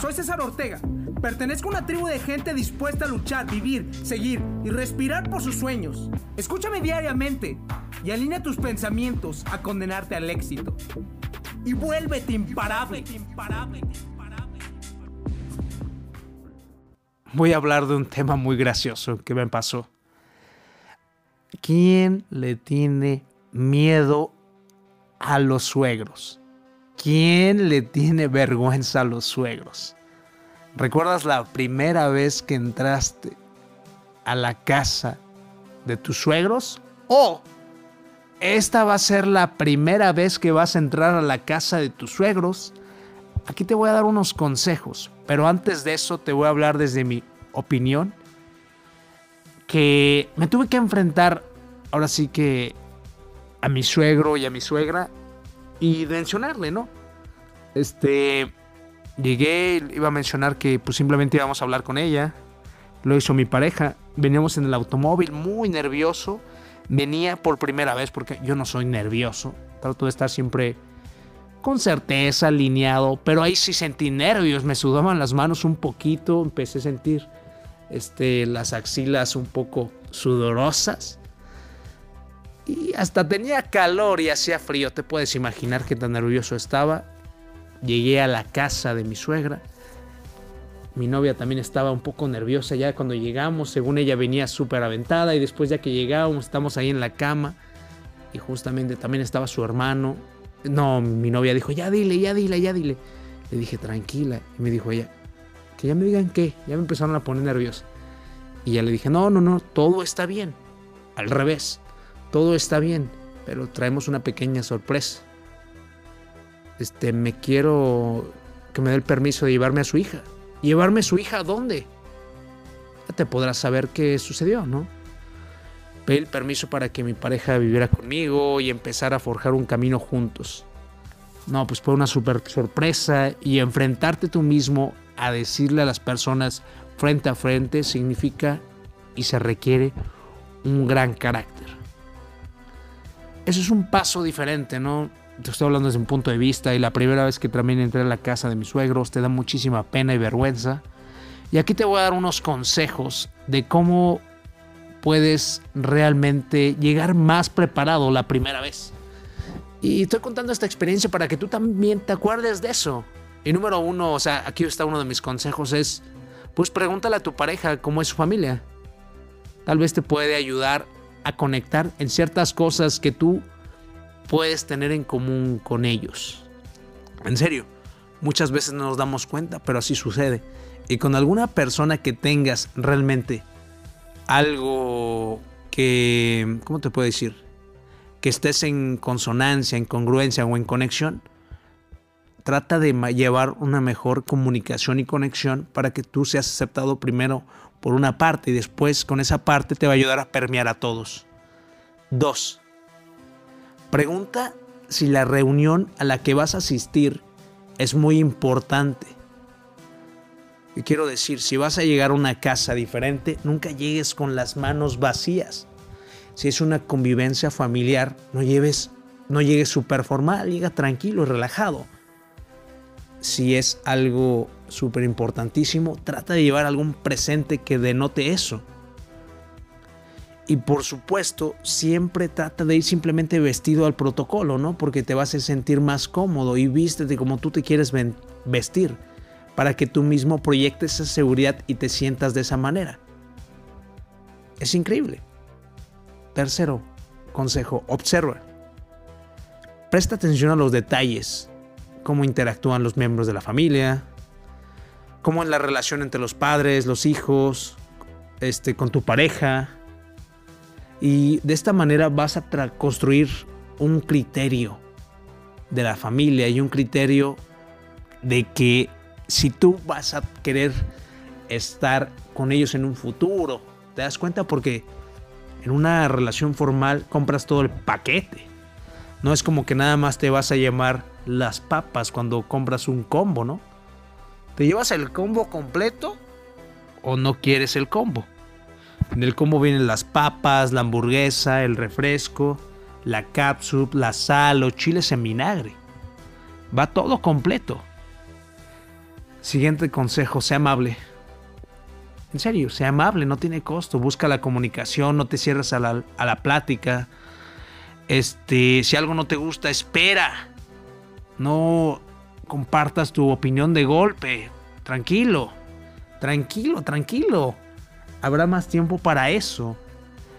Soy César Ortega. Pertenezco a una tribu de gente dispuesta a luchar, vivir, seguir y respirar por sus sueños. Escúchame diariamente y alinea tus pensamientos a condenarte al éxito. Y vuélvete imparable. Voy a hablar de un tema muy gracioso que me pasó. ¿Quién le tiene miedo a los suegros? ¿Quién le tiene vergüenza a los suegros? ¿Recuerdas la primera vez que entraste a la casa de tus suegros? ¿O esta va a ser la primera vez que vas a entrar a la casa de tus suegros? Aquí te voy a dar unos consejos, pero antes de eso te voy a hablar desde mi opinión que me tuve que enfrentar ahora sí que a mi suegro y a mi suegra y mencionarle, ¿no? Este, llegué, iba a mencionar que pues simplemente íbamos a hablar con ella. Lo hizo mi pareja. Veníamos en el automóvil muy nervioso. Venía por primera vez porque yo no soy nervioso. Trato de estar siempre con certeza, alineado. Pero ahí sí sentí nervios. Me sudaban las manos un poquito. Empecé a sentir este, las axilas un poco sudorosas. Y hasta tenía calor y hacía frío. Te puedes imaginar qué tan nervioso estaba. Llegué a la casa de mi suegra. Mi novia también estaba un poco nerviosa ya cuando llegamos. Según ella venía súper aventada. Y después ya que llegamos, estamos ahí en la cama. Y justamente también estaba su hermano. No, mi novia dijo, ya dile, ya dile, ya dile. Le dije, tranquila. Y me dijo ella, que ya me digan qué. Ya me empezaron a poner nerviosa. Y ya le dije, no, no, no, todo está bien. Al revés todo está bien, pero traemos una pequeña sorpresa. Este, me quiero que me dé el permiso de llevarme a su hija. ¿Llevarme a su hija a dónde? Ya te podrás saber qué sucedió, ¿no? Pedí el permiso para que mi pareja viviera conmigo y empezar a forjar un camino juntos. No, pues fue una super sorpresa y enfrentarte tú mismo a decirle a las personas frente a frente significa y se requiere un gran carácter eso es un paso diferente, ¿no? Te estoy hablando desde un punto de vista y la primera vez que también entré a la casa de mis suegros te da muchísima pena y vergüenza. Y aquí te voy a dar unos consejos de cómo puedes realmente llegar más preparado la primera vez. Y estoy contando esta experiencia para que tú también te acuerdes de eso. Y número uno, o sea, aquí está uno de mis consejos, es, pues pregúntale a tu pareja cómo es su familia. Tal vez te puede ayudar a conectar en ciertas cosas que tú puedes tener en común con ellos. En serio, muchas veces no nos damos cuenta, pero así sucede. Y con alguna persona que tengas realmente algo que, ¿cómo te puedo decir? Que estés en consonancia, en congruencia o en conexión, trata de llevar una mejor comunicación y conexión para que tú seas aceptado primero por una parte y después con esa parte te va a ayudar a permear a todos. 2. Pregunta si la reunión a la que vas a asistir es muy importante. Quiero decir, si vas a llegar a una casa diferente, nunca llegues con las manos vacías. Si es una convivencia familiar, no lleves, no llegues súper formal, llega tranquilo y relajado. Si es algo súper importantísimo, trata de llevar algún presente que denote eso. Y por supuesto, siempre trata de ir simplemente vestido al protocolo, ¿no? Porque te vas a sentir más cómodo y vístete como tú te quieres vestir, para que tú mismo proyectes esa seguridad y te sientas de esa manera. Es increíble. Tercero, consejo, observa. Presta atención a los detalles, cómo interactúan los miembros de la familia, cómo es la relación entre los padres, los hijos, este, con tu pareja. Y de esta manera vas a construir un criterio de la familia y un criterio de que si tú vas a querer estar con ellos en un futuro, te das cuenta porque en una relación formal compras todo el paquete. No es como que nada más te vas a llamar las papas cuando compras un combo, ¿no? ¿Te llevas el combo completo o no quieres el combo? En el combo vienen las papas, la hamburguesa, el refresco, la cápsula, la sal, los chiles en vinagre. Va todo completo. Siguiente consejo, sea amable. En serio, sea amable, no tiene costo. Busca la comunicación, no te cierres a la, a la plática. Este, si algo no te gusta, espera. No compartas tu opinión de golpe. Tranquilo, tranquilo, tranquilo. Habrá más tiempo para eso.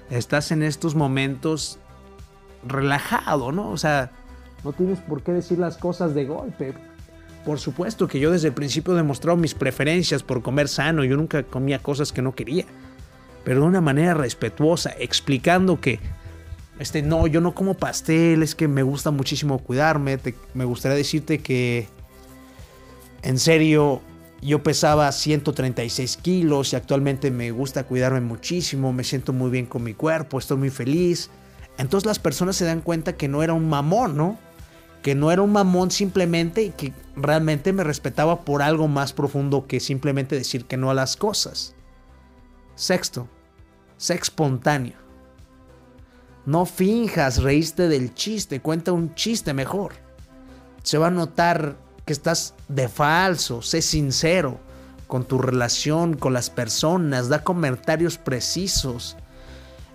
Estás en estos momentos relajado, ¿no? O sea, no tienes por qué decir las cosas de golpe. Por supuesto que yo desde el principio he demostrado mis preferencias por comer sano. Yo nunca comía cosas que no quería. Pero de una manera respetuosa, explicando que, este, no, yo no como pastel, es que me gusta muchísimo cuidarme. me gustaría decirte que, en serio, yo pesaba 136 kilos y actualmente me gusta cuidarme muchísimo, me siento muy bien con mi cuerpo, estoy muy feliz. Entonces las personas se dan cuenta que no era un mamón, ¿no? Que no era un mamón simplemente y que realmente me respetaba por algo más profundo que simplemente decir que no a las cosas. Sexto, sé espontáneo. No finjas reíste del chiste, cuenta un chiste mejor. Se va a notar que estás de falso, sé sincero con tu relación con las personas, da comentarios precisos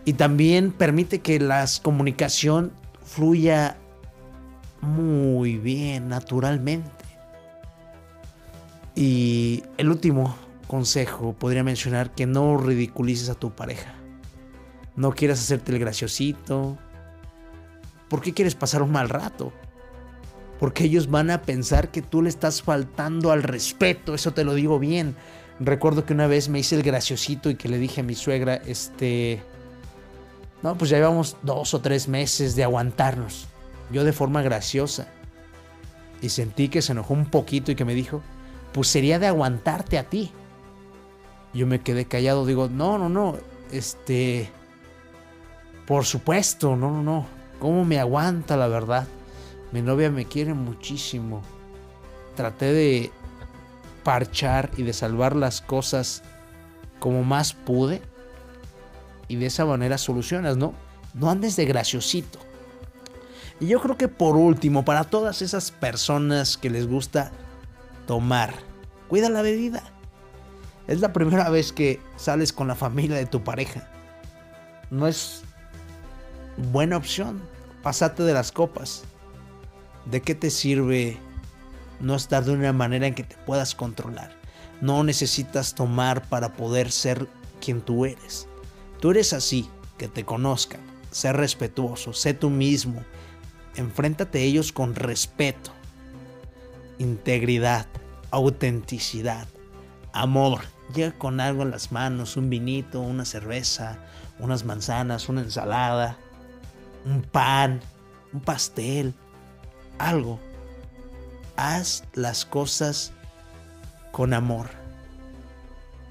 y también permite que la comunicación fluya muy bien, naturalmente. Y el último consejo podría mencionar que no ridiculices a tu pareja. No quieras hacerte el graciosito. ¿Por qué quieres pasar un mal rato? porque ellos van a pensar que tú le estás faltando al respeto, eso te lo digo bien. Recuerdo que una vez me hice el graciosito y que le dije a mi suegra, este, no, pues ya llevamos dos o tres meses de aguantarnos, yo de forma graciosa. Y sentí que se enojó un poquito y que me dijo, pues sería de aguantarte a ti. Yo me quedé callado, digo, no, no, no, este, por supuesto, no, no, no, ¿cómo me aguanta la verdad? Mi novia me quiere muchísimo. Traté de parchar y de salvar las cosas como más pude. Y de esa manera solucionas, ¿no? No andes de graciosito. Y yo creo que por último, para todas esas personas que les gusta tomar, cuida la bebida. Es la primera vez que sales con la familia de tu pareja. No es buena opción. Pasate de las copas. ¿De qué te sirve no estar de una manera en que te puedas controlar? No necesitas tomar para poder ser quien tú eres. Tú eres así, que te conozcan. Sé respetuoso, sé tú mismo. Enfréntate a ellos con respeto, integridad, autenticidad, amor. Llega con algo en las manos, un vinito, una cerveza, unas manzanas, una ensalada, un pan, un pastel, algo. Haz las cosas con amor.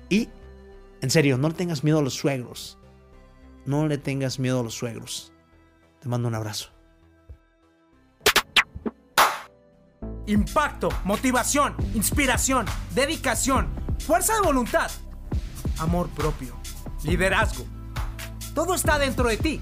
Y, en serio, no le tengas miedo a los suegros. No le tengas miedo a los suegros. Te mando un abrazo. Impacto, motivación, inspiración, dedicación, fuerza de voluntad, amor propio, liderazgo. Todo está dentro de ti.